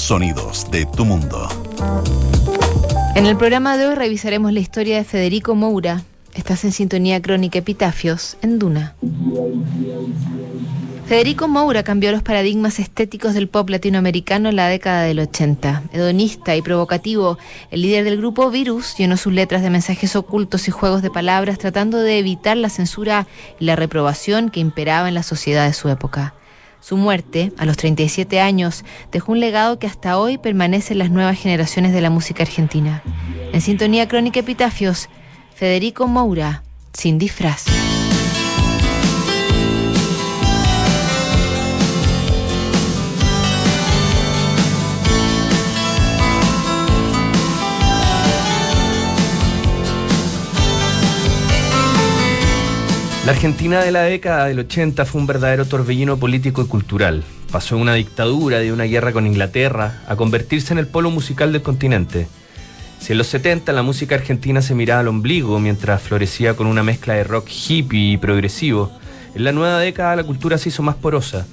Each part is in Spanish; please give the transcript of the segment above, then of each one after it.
Sonidos de tu mundo. En el programa de hoy revisaremos la historia de Federico Moura. Estás en sintonía crónica Epitafios en Duna. Federico Moura cambió los paradigmas estéticos del pop latinoamericano en la década del 80. Hedonista y provocativo, el líder del grupo Virus llenó sus letras de mensajes ocultos y juegos de palabras tratando de evitar la censura y la reprobación que imperaba en la sociedad de su época. Su muerte, a los 37 años, dejó un legado que hasta hoy permanece en las nuevas generaciones de la música argentina. En sintonía crónica Epitafios, Federico Moura, sin disfraz. La Argentina de la década del 80 fue un verdadero torbellino político y cultural. Pasó de una dictadura, de una guerra con Inglaterra, a convertirse en el polo musical del continente. Si en los 70 la música argentina se miraba al ombligo mientras florecía con una mezcla de rock hippie y progresivo, en la nueva década la cultura se hizo más porosa.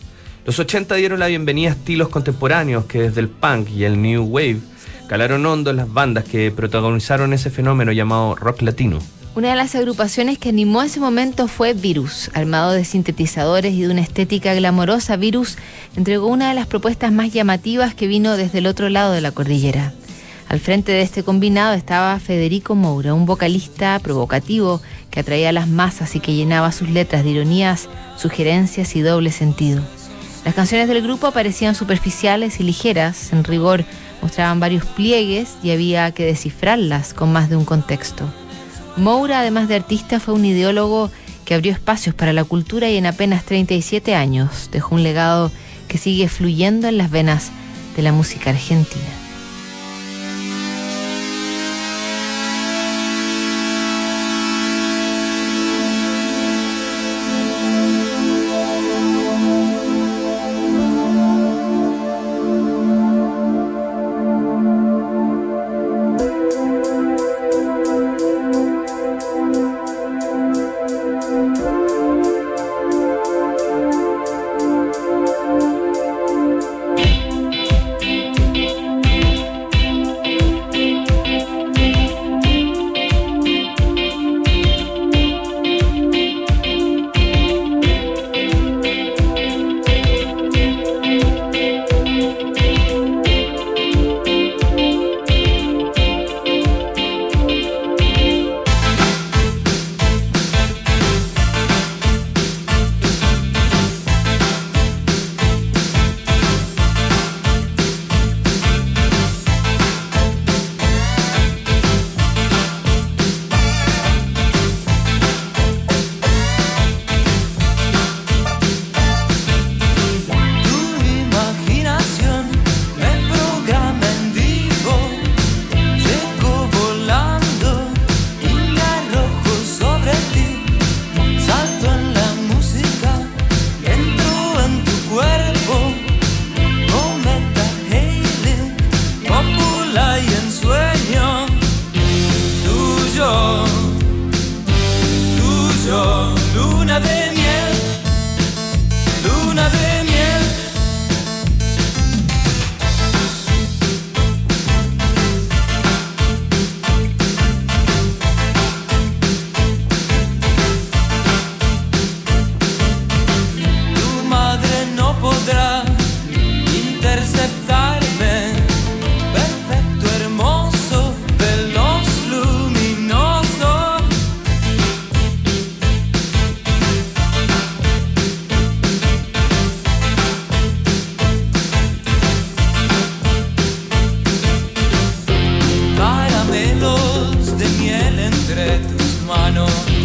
Los 80 dieron la bienvenida a estilos contemporáneos que desde el punk y el new wave calaron hondo en las bandas que protagonizaron ese fenómeno llamado rock latino. Una de las agrupaciones que animó ese momento fue Virus. Armado de sintetizadores y de una estética glamorosa, Virus entregó una de las propuestas más llamativas que vino desde el otro lado de la cordillera. Al frente de este combinado estaba Federico Moura, un vocalista provocativo que atraía a las masas y que llenaba sus letras de ironías, sugerencias y doble sentido. Las canciones del grupo parecían superficiales y ligeras, en rigor mostraban varios pliegues y había que descifrarlas con más de un contexto. Moura, además de artista, fue un ideólogo que abrió espacios para la cultura y en apenas 37 años dejó un legado que sigue fluyendo en las venas de la música argentina. mano.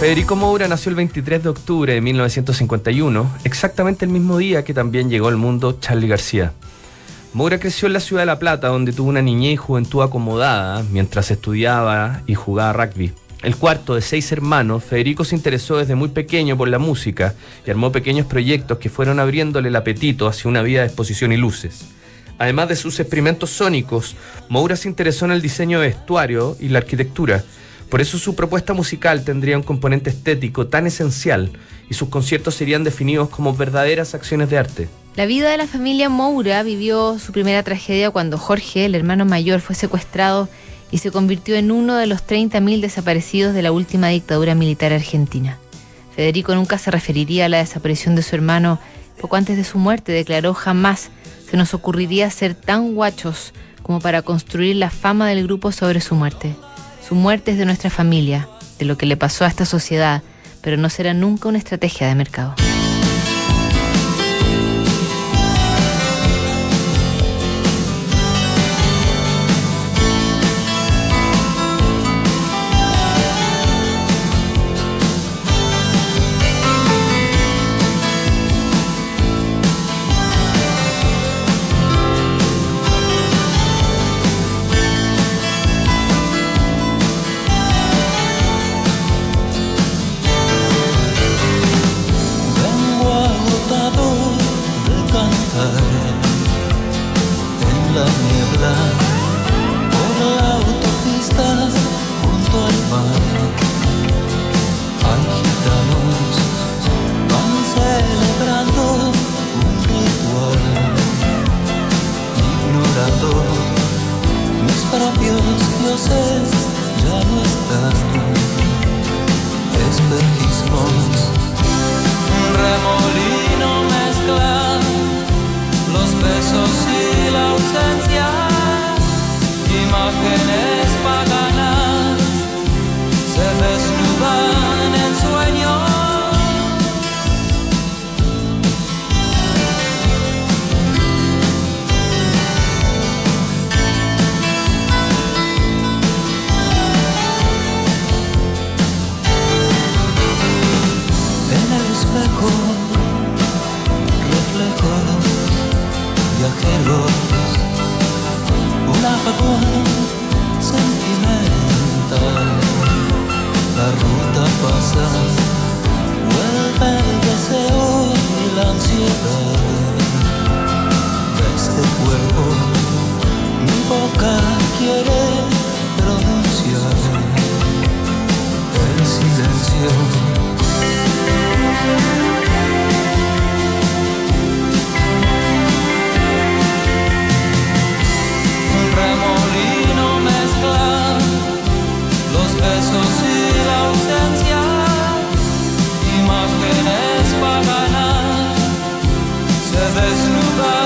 Federico Moura nació el 23 de octubre de 1951, exactamente el mismo día que también llegó al mundo Charlie García. Moura creció en la ciudad de La Plata, donde tuvo una niñez y juventud acomodada mientras estudiaba y jugaba rugby. El cuarto de seis hermanos, Federico se interesó desde muy pequeño por la música y armó pequeños proyectos que fueron abriéndole el apetito hacia una vida de exposición y luces. Además de sus experimentos sónicos, Moura se interesó en el diseño de vestuario y la arquitectura, por eso su propuesta musical tendría un componente estético tan esencial y sus conciertos serían definidos como verdaderas acciones de arte. La vida de la familia Moura vivió su primera tragedia cuando Jorge, el hermano mayor, fue secuestrado y se convirtió en uno de los 30.000 desaparecidos de la última dictadura militar argentina. Federico nunca se referiría a la desaparición de su hermano. Poco antes de su muerte declaró jamás se nos ocurriría ser tan guachos como para construir la fama del grupo sobre su muerte. Su muerte es de nuestra familia, de lo que le pasó a esta sociedad, pero no será nunca una estrategia de mercado. Vuelve el deseo y la ansiedad de este cuerpo. Mi boca quiere pronunciar el silencio. Moura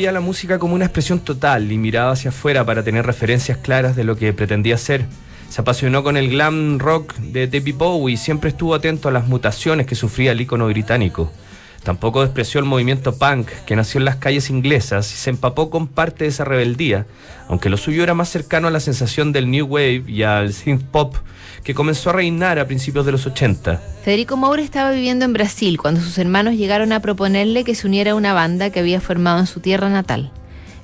veía la música como una expresión total y miraba hacia afuera para tener referencias claras de lo que pretendía ser. Se apasionó con el glam rock de David Bowie y siempre estuvo atento a las mutaciones que sufría el icono británico. Tampoco despreció el movimiento punk que nació en las calles inglesas y se empapó con parte de esa rebeldía, aunque lo suyo era más cercano a la sensación del new wave y al synth pop que comenzó a reinar a principios de los 80. Federico Moura estaba viviendo en Brasil cuando sus hermanos llegaron a proponerle que se uniera a una banda que había formado en su tierra natal.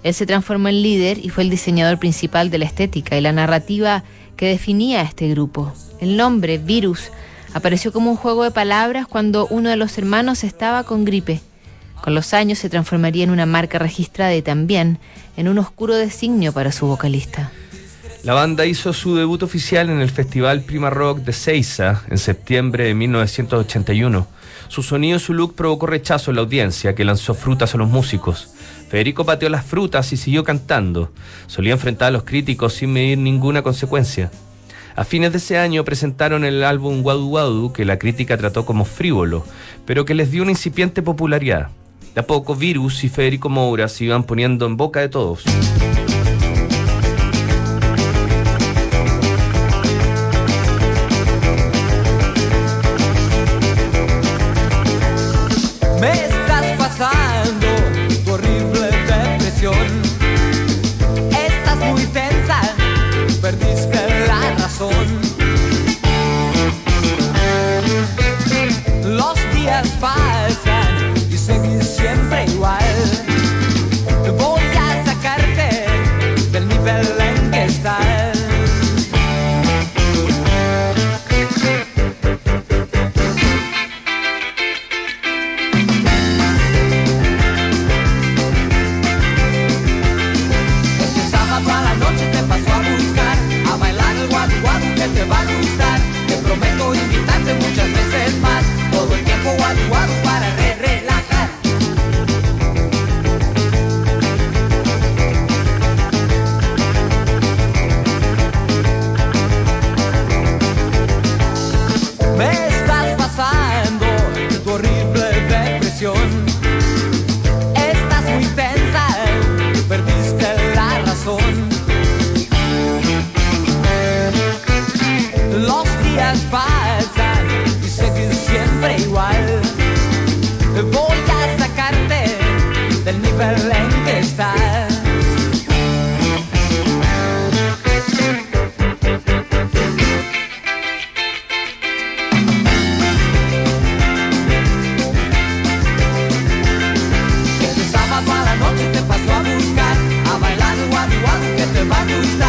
Él se transformó en líder y fue el diseñador principal de la estética y la narrativa que definía a este grupo. El nombre, Virus, apareció como un juego de palabras cuando uno de los hermanos estaba con gripe. Con los años se transformaría en una marca registrada y también en un oscuro designio para su vocalista. La banda hizo su debut oficial en el Festival Prima Rock de Seiza en septiembre de 1981. Su sonido y su look provocó rechazo en la audiencia, que lanzó frutas a los músicos. Federico pateó las frutas y siguió cantando. Solía enfrentar a los críticos sin medir ninguna consecuencia. A fines de ese año presentaron el álbum Wadu Wadu, que la crítica trató como frívolo, pero que les dio una incipiente popularidad. De a poco, Virus y Federico Moura se iban poniendo en boca de todos. debate está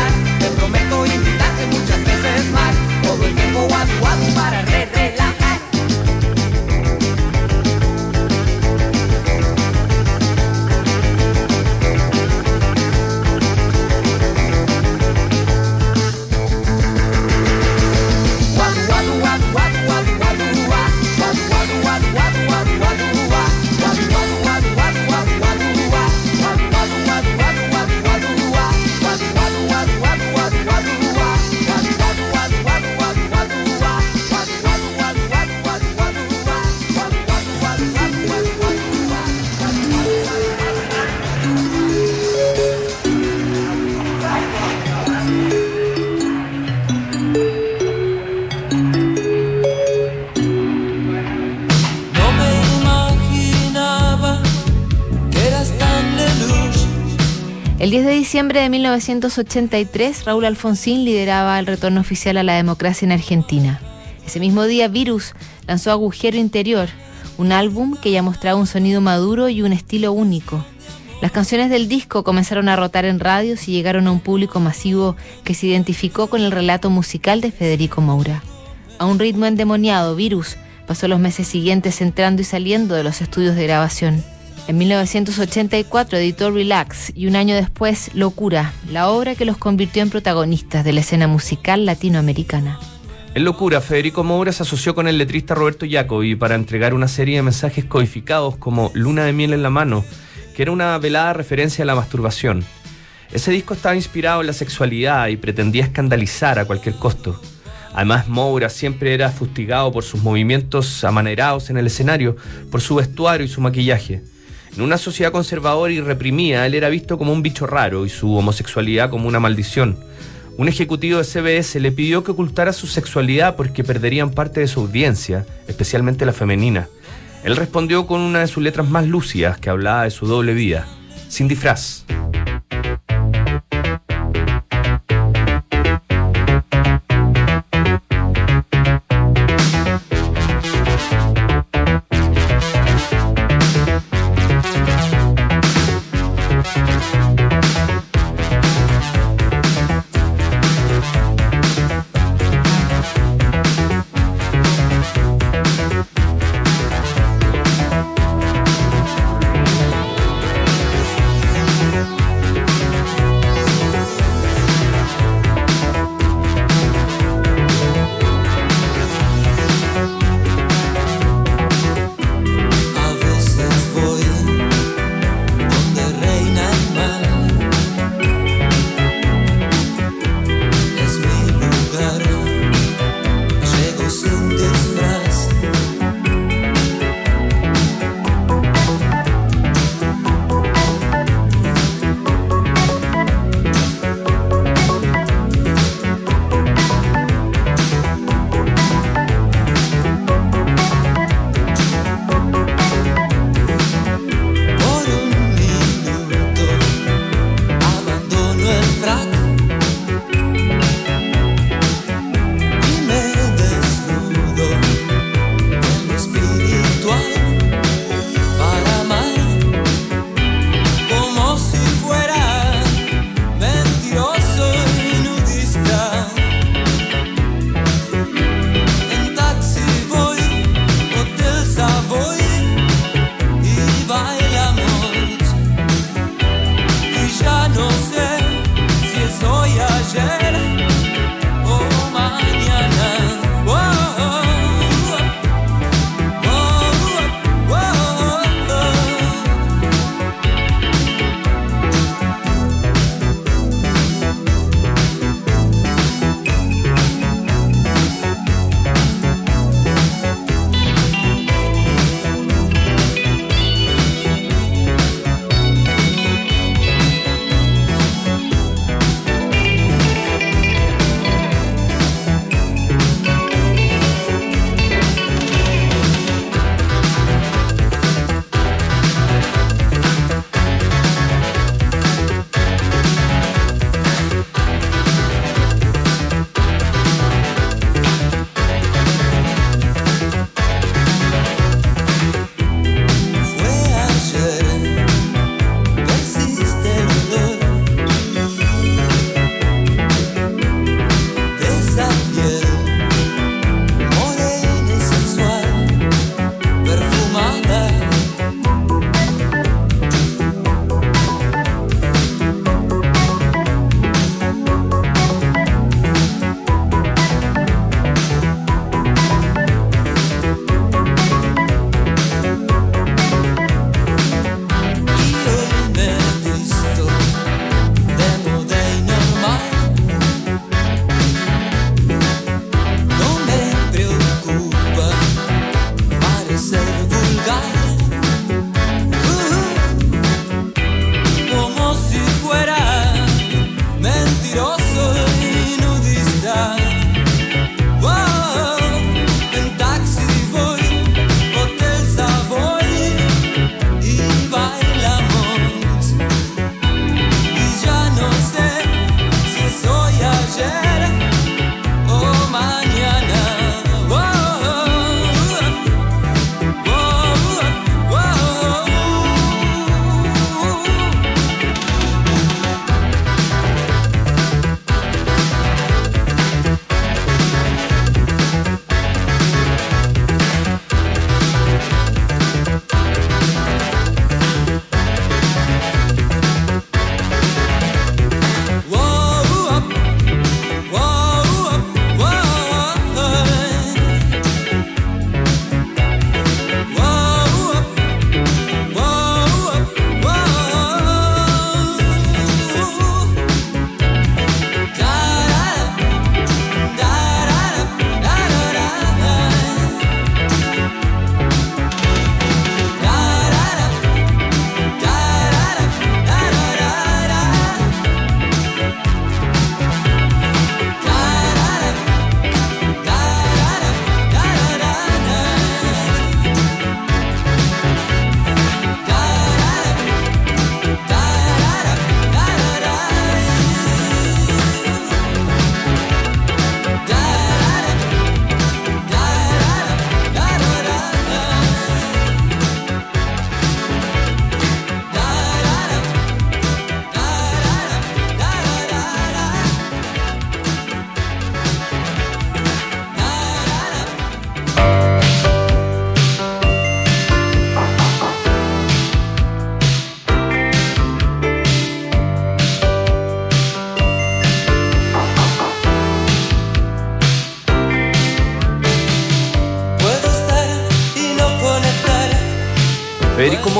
El 10 de diciembre de 1983, Raúl Alfonsín lideraba el retorno oficial a la democracia en Argentina. Ese mismo día, Virus lanzó Agujero Interior, un álbum que ya mostraba un sonido maduro y un estilo único. Las canciones del disco comenzaron a rotar en radios y llegaron a un público masivo que se identificó con el relato musical de Federico Moura. A un ritmo endemoniado, Virus pasó los meses siguientes entrando y saliendo de los estudios de grabación. En 1984 editó Relax y un año después Locura, la obra que los convirtió en protagonistas de la escena musical latinoamericana. En Locura, Federico Moura se asoció con el letrista Roberto Jacobi para entregar una serie de mensajes codificados como Luna de miel en la mano, que era una velada referencia a la masturbación. Ese disco estaba inspirado en la sexualidad y pretendía escandalizar a cualquier costo. Además, Moura siempre era fustigado por sus movimientos amanerados en el escenario, por su vestuario y su maquillaje. En una sociedad conservadora y reprimida, él era visto como un bicho raro y su homosexualidad como una maldición. Un ejecutivo de CBS le pidió que ocultara su sexualidad porque perderían parte de su audiencia, especialmente la femenina. Él respondió con una de sus letras más lúcidas que hablaba de su doble vida, sin disfraz.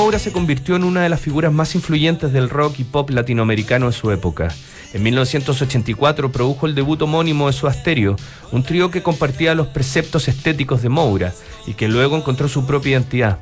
Moura se convirtió en una de las figuras más influyentes del rock y pop latinoamericano de su época. En 1984 produjo el debut homónimo de su Asterio, un trío que compartía los preceptos estéticos de Moura y que luego encontró su propia identidad.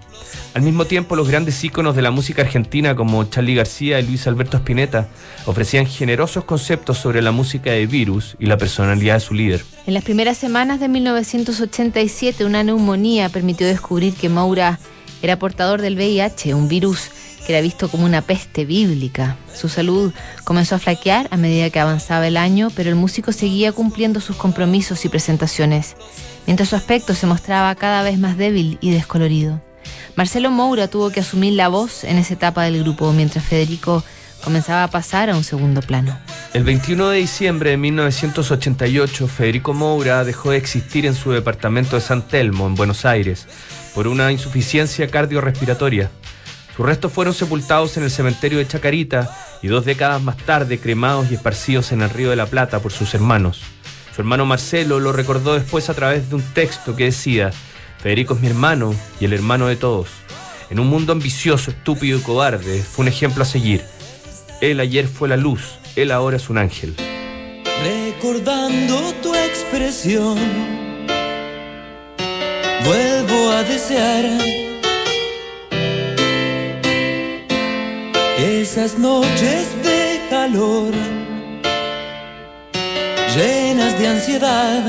Al mismo tiempo, los grandes íconos de la música argentina como Charly García y Luis Alberto Spinetta ofrecían generosos conceptos sobre la música de Virus y la personalidad de su líder. En las primeras semanas de 1987, una neumonía permitió descubrir que Moura era portador del VIH, un virus que era visto como una peste bíblica. Su salud comenzó a flaquear a medida que avanzaba el año, pero el músico seguía cumpliendo sus compromisos y presentaciones, mientras su aspecto se mostraba cada vez más débil y descolorido. Marcelo Moura tuvo que asumir la voz en esa etapa del grupo, mientras Federico comenzaba a pasar a un segundo plano. El 21 de diciembre de 1988, Federico Moura dejó de existir en su departamento de San Telmo, en Buenos Aires, por una insuficiencia cardiorrespiratoria. Sus restos fueron sepultados en el cementerio de Chacarita y dos décadas más tarde cremados y esparcidos en el Río de la Plata por sus hermanos. Su hermano Marcelo lo recordó después a través de un texto que decía, Federico es mi hermano y el hermano de todos. En un mundo ambicioso, estúpido y cobarde, fue un ejemplo a seguir. Él ayer fue la luz, él ahora es un ángel. Recordando tu expresión, vuelvo a desear. Esas noches de calor, llenas de ansiedad,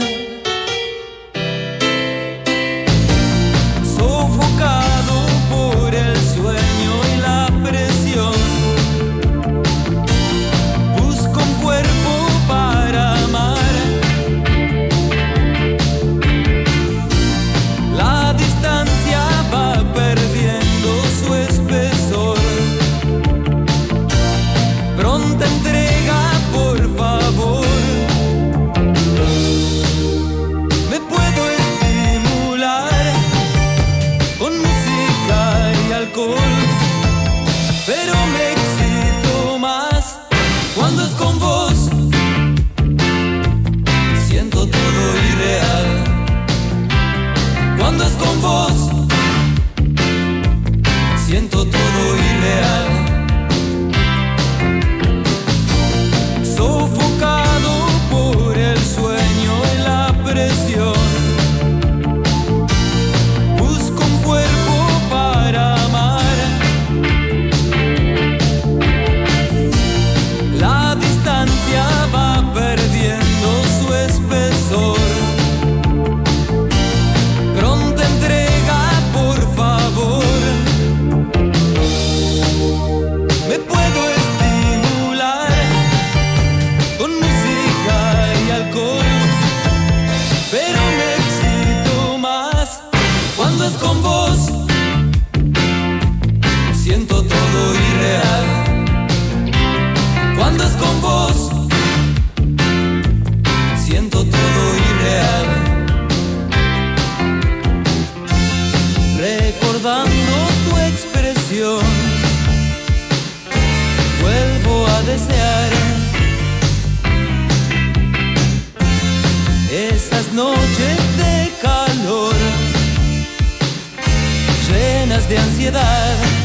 noches de calor, llenas de ansiedad.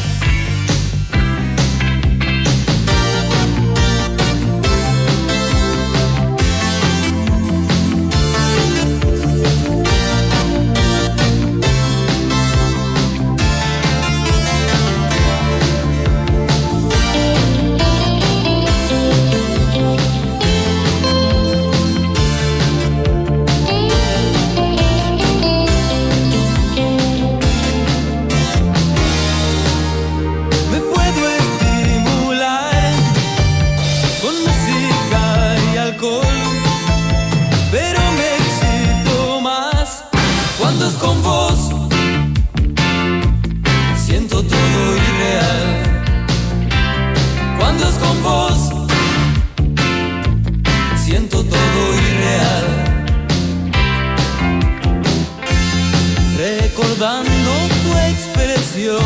Recordando tu expresión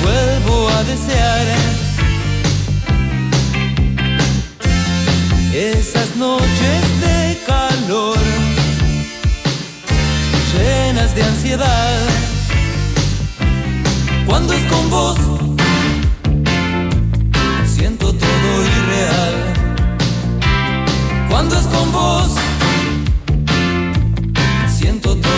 vuelvo a desear esas noches de calor llenas de ansiedad. Cuando es con vos, siento todo irreal. Cuando es con vos,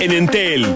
En Entel